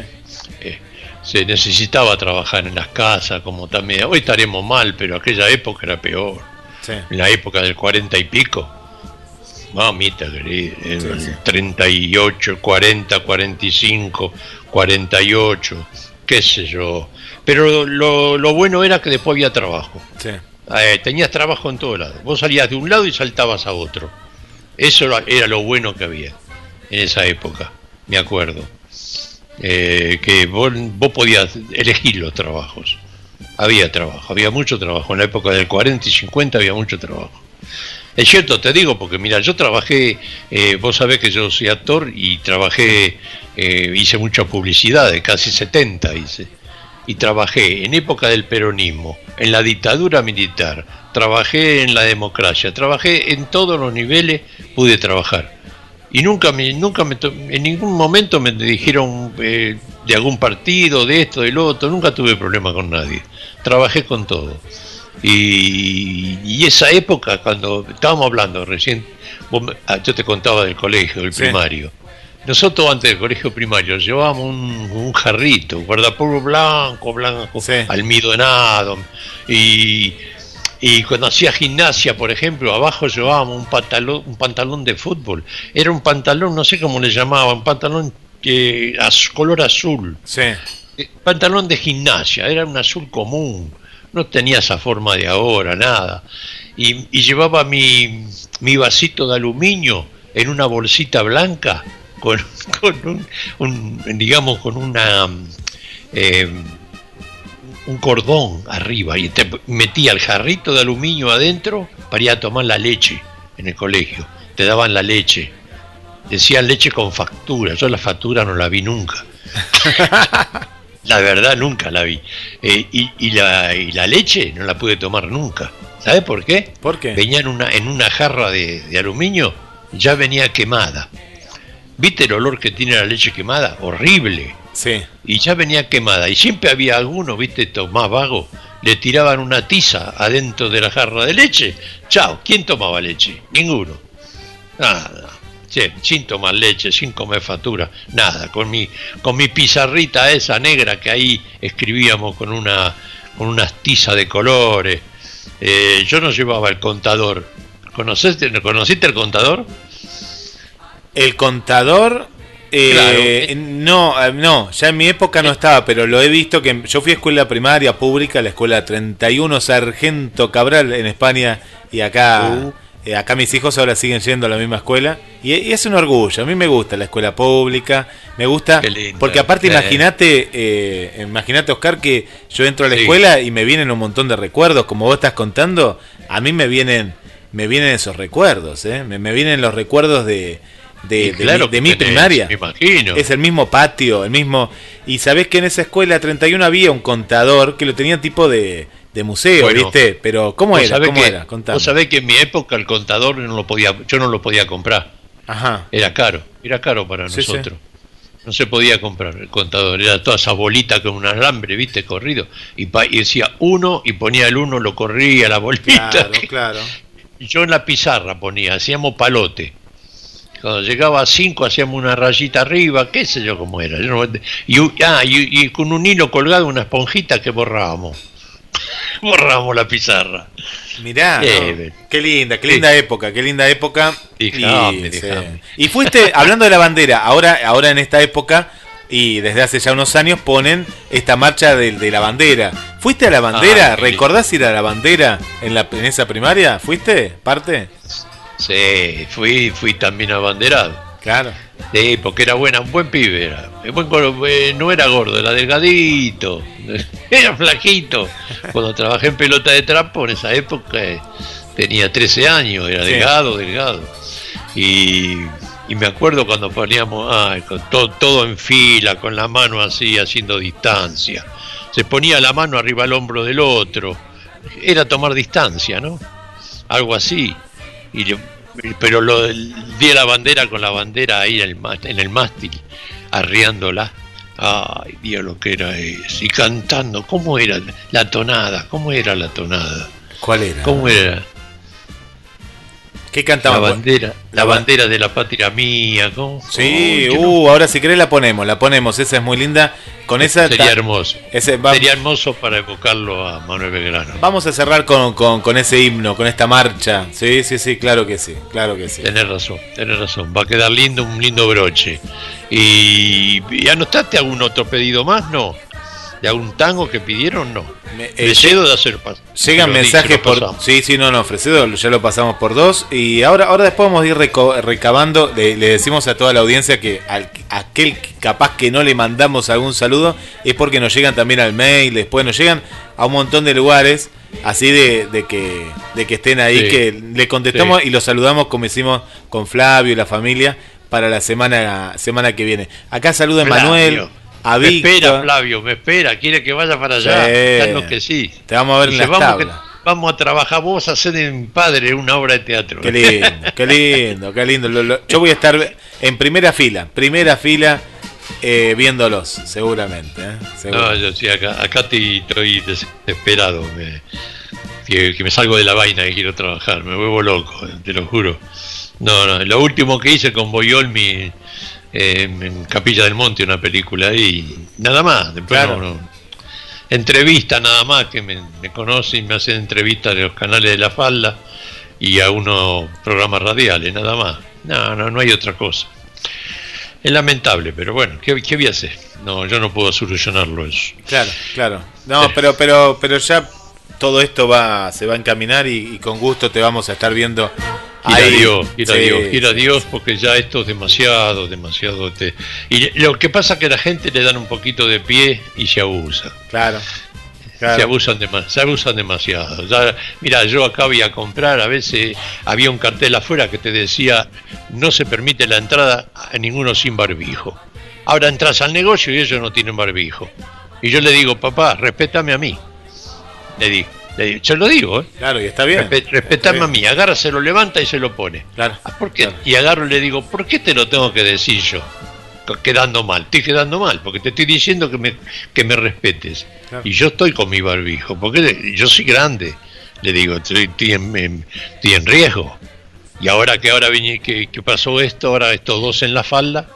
eh, se necesitaba trabajar en las casas, como también. Hoy estaremos mal, pero aquella época era peor. Sí. En la época del 40 y pico. Mamita querida, en Sí, el sí. 38, 40, 45, 48, qué sé yo. Pero lo, lo bueno era que después había trabajo. Sí. Eh, tenías trabajo en todos lados. Vos salías de un lado y saltabas a otro. Eso era- era lo bueno que había en esa época, me acuerdo. Eh, que vos, vos podías elegir los trabajos. Había trabajo, había mucho trabajo. En la época del 40 y 50 había mucho trabajo. Es cierto, te digo, porque mira, yo trabajé, eh, vos sabés que yo soy actor y trabajé, eh, hice mucha publicidad, de casi 70 hice. Y trabajé en época del peronismo, en la dictadura militar, trabajé en la democracia, trabajé en todos los niveles, pude trabajar. Y nunca me, nunca me, en ningún momento me dijeron eh, de algún partido, de esto, del otro, nunca tuve problema con nadie. Trabajé con todo. Y, y esa época, cuando estábamos hablando recién, vos ah, yo te contaba del colegio, del Sí. primario. Nosotros antes del colegio primario llevábamos un, un jarrito, guardapolvo blanco, blanco, Sí. almidonado. Y, y cuando hacía gimnasia, por ejemplo, abajo llevábamos un pantalón, un pantalón de fútbol. Era un pantalón, no sé cómo le llamaban, un pantalón az- color azul. Sí. Eh, Pantalón de gimnasia, era un azul común, no tenía esa forma de ahora, nada. Y, y llevaba mi, mi vasito de aluminio en una bolsita blanca con, con un, un- digamos, con una, eh, un cordón arriba y te metía el jarrito de aluminio adentro para ir a tomar la leche en el colegio. Te daban la leche. Decían leche con factura. Yo la factura no la vi nunca. la verdad nunca la vi. Eh, y, la, y la leche no la pude tomar nunca. ¿Sabes por qué? ¿Por qué? Venía en una, en una jarra de, de aluminio, ya venía quemada. ¿Viste el olor que tiene la leche quemada? Horrible. Sí. Y ya venía quemada. Y siempre había alguno, ¿viste? Más vago. Le tiraban una tiza adentro de la jarra de leche. Chao. ¿Quién tomaba leche? Ninguno. Nada. sin tomar leche, sin comer factura, nada, con mi, con mi pizarrita esa negra que ahí escribíamos con una con unas tizas de colores. Eh, yo no llevaba el contador. ¿Conociste, ¿Conociste el contador? El contador eh, no, eh, no, ya en mi época no estaba, pero lo he visto que yo fui a escuela primaria pública, la escuela 31 Sargento Cabral en España y acá uh. eh, acá mis hijos ahora siguen yendo a la misma escuela y, es un orgullo, a mí me gusta la escuela pública, me gusta porque aparte imagínate, imagínate Oscar que yo entro a la escuela y me vienen un montón de recuerdos, como vos estás contando, a mí me vienen me vienen esos recuerdos, me vienen los recuerdos de de, mi, primaria. Es el mismo patio, el mismo... Y sabés que en esa escuela 31 había un contador que lo tenía tipo de, museo, ¿viste? Pero ¿cómo era? ¿Cómo era? Vos sabés que en mi época el contador no lo podía, yo no lo podía comprar. Ajá. Era caro, era caro para nosotros. No se podía comprar el contador, era toda esa bolita con un alambre, ¿viste? Corrido. Y, y decía uno y ponía el uno, lo corría la bolita. Claro, claro. Y yo en la pizarra ponía, hacíamos palote cuando llegaba a 5 hacíamos una rayita arriba, qué sé yo cómo era. Ah, y, con un hilo colgado, una esponjita que borrábamos. borrábamos la pizarra. Mirá, qué linda, qué linda época, qué linda época. y, y fuiste, hablando de la bandera, ahora, ahora en esta época y desde hace ya unos años ponen esta marcha de, la bandera. ¿Fuiste a la bandera? Ah, ¿Recordás ir a la bandera en, la, en esa primaria? ¿Fuiste? ¿Parte? Sí, fui, fui también abanderado. Claro. Sí, porque era buena, un buen pibe era. Eh, no era gordo, era delgadito, era flaquito. Cuando trabajé en pelota de trapo en esa época eh, tenía 13 años, era delgado, delgado. Y, me acuerdo cuando poníamos con todo, todo en fila, con la mano así, haciendo distancia. Se ponía la mano arriba al hombro del otro. Era tomar distancia, ¿no? Algo así. Y pero lo di la bandera con la bandera ahí en el, en el mástil, arriándola. Ay, Dios lo que era eso. Y cantando, ¿cómo era la tonada? ¿Cómo era la tonada? ¿Cuál era? ¿Cómo era? ¿Qué cantaba? La bandera, la, bandera de la patria mía. ¿cómo? Sí, uh, ahora si querés la ponemos, la ponemos, esa es muy linda. Con esa sería hermoso. Sería hermoso para evocarlo a Manuel Belgrano. Vamos a cerrar con, con, ese himno, con esta marcha. Sí, sí, sí, claro que sí, claro que sí. Tenés razón, tenés razón. Va a quedar lindo, un lindo broche. ¿Y, y anotaste algún otro pedido más? No de algún tango que pidieron, no. Me, eh, de hacer Llegan mensajes por. Sí, sí, no, no, Fresedo, ya lo pasamos por dos. Y ahora, ahora después vamos a ir recabando. Le, decimos a toda la audiencia que al, aquel capaz que no le mandamos algún saludo es porque nos llegan también al mail, después nos llegan a un montón de lugares. Así de, de que, de que estén ahí, que le contestamos y los saludamos como hicimos con Flavio y la familia para la semana, semana que viene. Acá saluda Manuel me espera, Flavio, me espera, quiere que vaya para allá. Claro que sí. Te vamos a ver en la vamos, vamos a trabajar, vos a hacer en padre una obra de teatro. Qué lindo, qué lindo, qué lindo. yo voy a estar en primera fila, primera fila. Eh, viéndolos, seguramente. ¿eh? No, yo sí, acá, acá estoy desesperado. que, me salgo de la vaina y quiero trabajar. Me vuelvo loco, te lo juro. No, no, lo último que hice con Boyol, mi, en Capilla del Monte una película y nada más. Después entrevista nada más que me, conoce y me hacen entrevistas de los canales de la falda y a unos programas radiales, nada más. No, no, no hay otra cosa. Es lamentable, pero bueno, ¿qué, qué voy a hacer? No, yo no puedo solucionarlo eso. Claro, claro. No, pero, pero, pero ya todo esto va, se va a encaminar y, con gusto te vamos a estar viendo. Ir a Dios, a Dios, Dios, porque ya esto es demasiado, demasiado. Te... Y lo que pasa es que la gente le dan un poquito de pie y se abusa. Claro. Se abusan, se abusan demasiado. mira, yo acá voy a comprar, a veces había un cartel afuera que te decía no se permite la entrada a ninguno sin barbijo. Ahora entras al negocio y ellos no tienen barbijo. Y yo le digo, papá, respétame a mí. Le digo. Le yo lo digo, ¿eh? Claro, y está bien. respetame a mí. Agarra, se lo levanta y se lo pone. Claro. Ah, ¿Por qué? Y agarro y le digo, ¿por qué te lo tengo que decir yo? Quedando mal. Estoy quedando mal, porque te estoy diciendo que me, que me respetes. Y yo estoy con mi barbijo, porque yo soy grande. Le digo, estoy, en, estoy en, riesgo. Y ahora que ahora que, que pasó esto, ahora estos dos en la falda,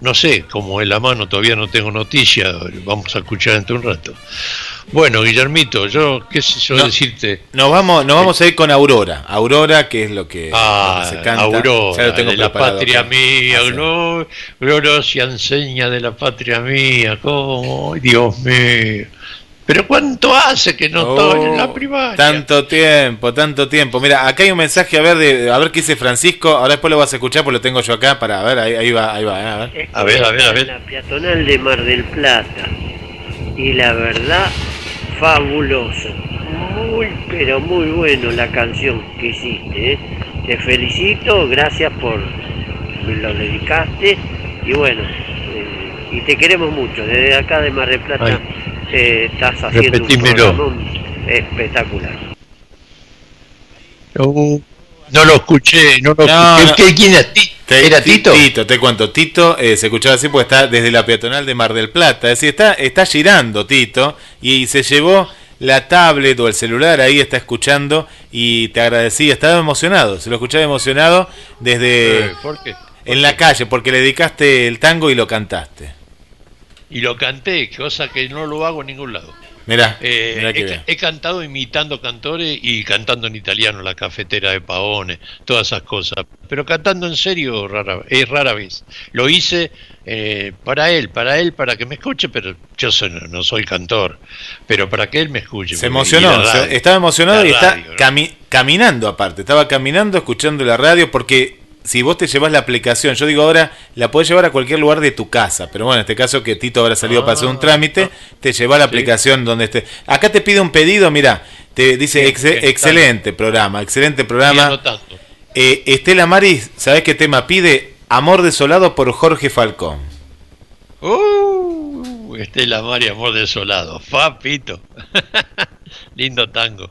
no sé, como en la mano todavía no tengo noticia, vamos a escuchar entre un rato. Bueno, Guillermito, yo qué sé yo decirte. Nos vamos, nos vamos a ir con Aurora. Aurora, que es lo que, ah, se canta. Aurora, de la patria mía, gloria se enseña de la patria mía, como Dios mío. Pero ¿cuánto hace que no estoy en la oh, primaria? Tanto tiempo, tanto tiempo. Mira, acá hay un mensaje a ver de, a ver qué dice Francisco. Ahora después lo vas a escuchar porque lo tengo yo acá para ver, ahí, va, ahí va, a ver. A ver, a ver, a ver. La peatonal de Mar del Plata. Y la verdad, fabuloso. Muy, pero muy bueno la canción que hiciste. ¿eh? Te felicito, gracias por lo dedicaste. Y bueno, eh, y te queremos mucho. Desde acá de Mar del Plata eh, estás haciendo un espectacular. No, lo escuché, no lo escuché. ¿Quién es ¿Era Tito? Tito, te cuento. Tito eh, se escuchaba así porque está desde la peatonal de Mar del Plata. Es decir, está, está girando Tito y se llevó la tablet o el celular ahí, está escuchando y te agradecía. Estaba emocionado, se lo escuchaba emocionado desde eh, ¿Por qué? en la calle porque le dedicaste el tango y lo cantaste y lo canté, cosa que no lo hago en ningún lado. Mirá, eh, he, cantado imitando cantores y cantando en italiano, la cafetera de Paone, todas esas cosas. Pero cantando en serio rara, es rara vez. Lo hice eh, para él, para él, para que me escuche, pero yo no soy cantor, pero para que él me escuche. Se emocionó, estaba emocionado y está caminando aparte, estaba caminando escuchando la radio porque si vos te llevas la aplicación, yo digo ahora, la puedes llevar a cualquier lugar de tu casa, pero bueno, en este caso que Tito habrá salido para hacer un ah, trámite, te lleva la aplicación donde esté. Acá te pide un pedido, mira, te dice excelente programa, excelente programa. Eh, Estela Maris, ¿sabés qué tema pide? Amor desolado por Jorge Falcón. Uh, Estela Maris, Amor desolado. Papito. Lindo tango.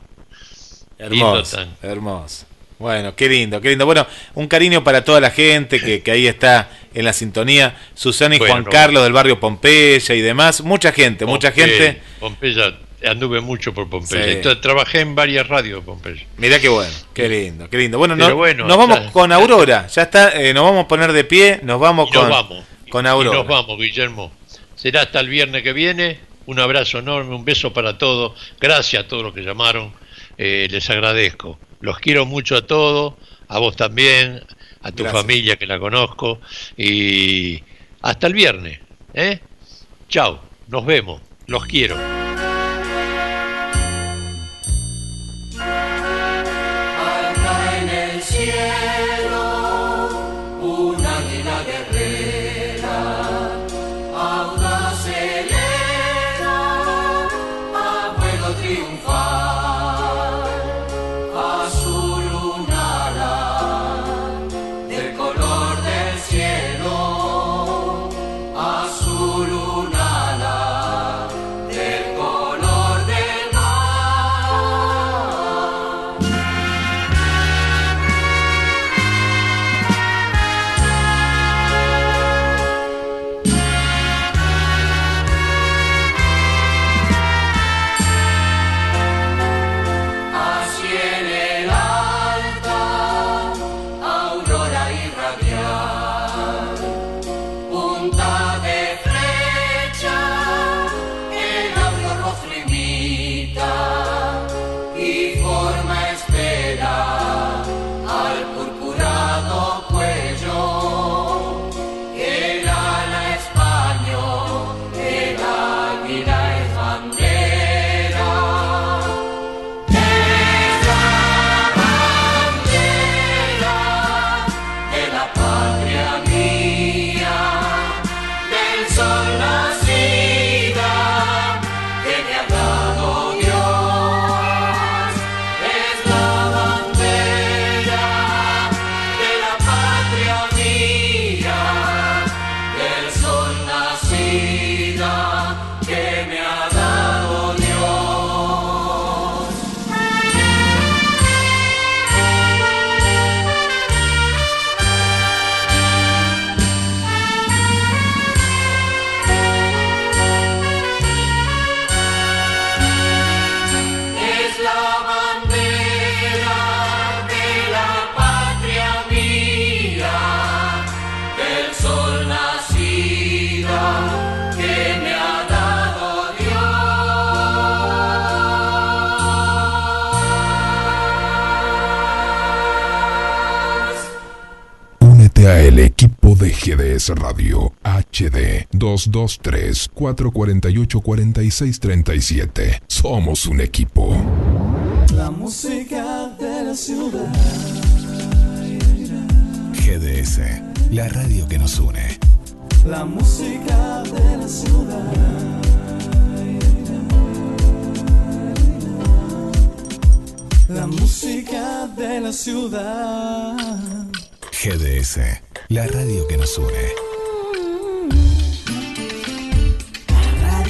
Hermoso, hermoso. Bueno, qué lindo, qué lindo. Bueno, un cariño para toda la gente que, que ahí está en la sintonía. Susana y Juan Carlos del barrio Pompeya y demás. Mucha gente, mucha gente. Pompeya, anduve mucho por Pompeya. trabajé en varias radios de Pompeya. Mirá qué bueno, qué lindo, qué lindo. Bueno, nos vamos con Aurora. Ya está, eh, nos vamos a poner de pie, nos vamos con, vamos. con Aurora. nos vamos, Guillermo. Será hasta el viernes que viene. Un abrazo enorme, un beso para todos. Gracias a todos los que llamaron. Eh, les agradezco. Los quiero mucho a todos, a vos también, a tu familia que la conozco y hasta el viernes. ¿eh? Chao, nos vemos, los quiero. 223-448-4637. Somos un equipo. La música de la ciudad. GDS, la radio que nos une. La música de la ciudad. La música de la ciudad. GDS, la radio que nos une.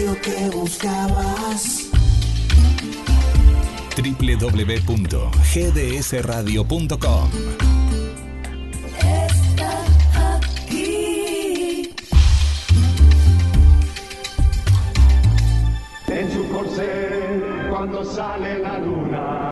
aquello que buscabas www.gdsradio.com Está aquí. En su corcel, cuando sale la luz